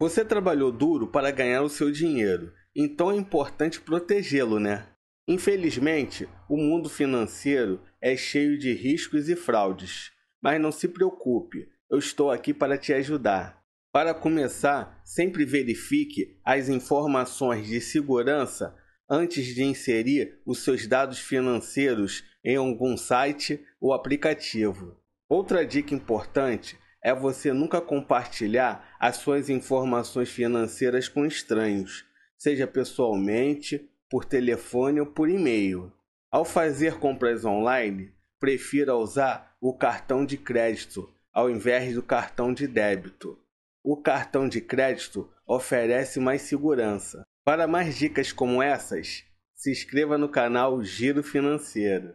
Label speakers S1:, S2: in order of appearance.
S1: Você trabalhou duro para ganhar o seu dinheiro, então é importante protegê-lo, né? Infelizmente, o mundo financeiro é cheio de riscos e fraudes. Mas não se preocupe, eu estou aqui para te ajudar. Para começar, sempre verifique as informações de segurança antes de inserir os seus dados financeiros em algum site ou aplicativo. Outra dica importante é você nunca compartilhar as suas informações financeiras com estranhos, seja pessoalmente, por telefone ou por e-mail. Ao fazer compras online, prefira usar o cartão de crédito ao invés do cartão de débito. O cartão de crédito oferece mais segurança. Para mais dicas como essas, se inscreva no canal Giro Financeiro.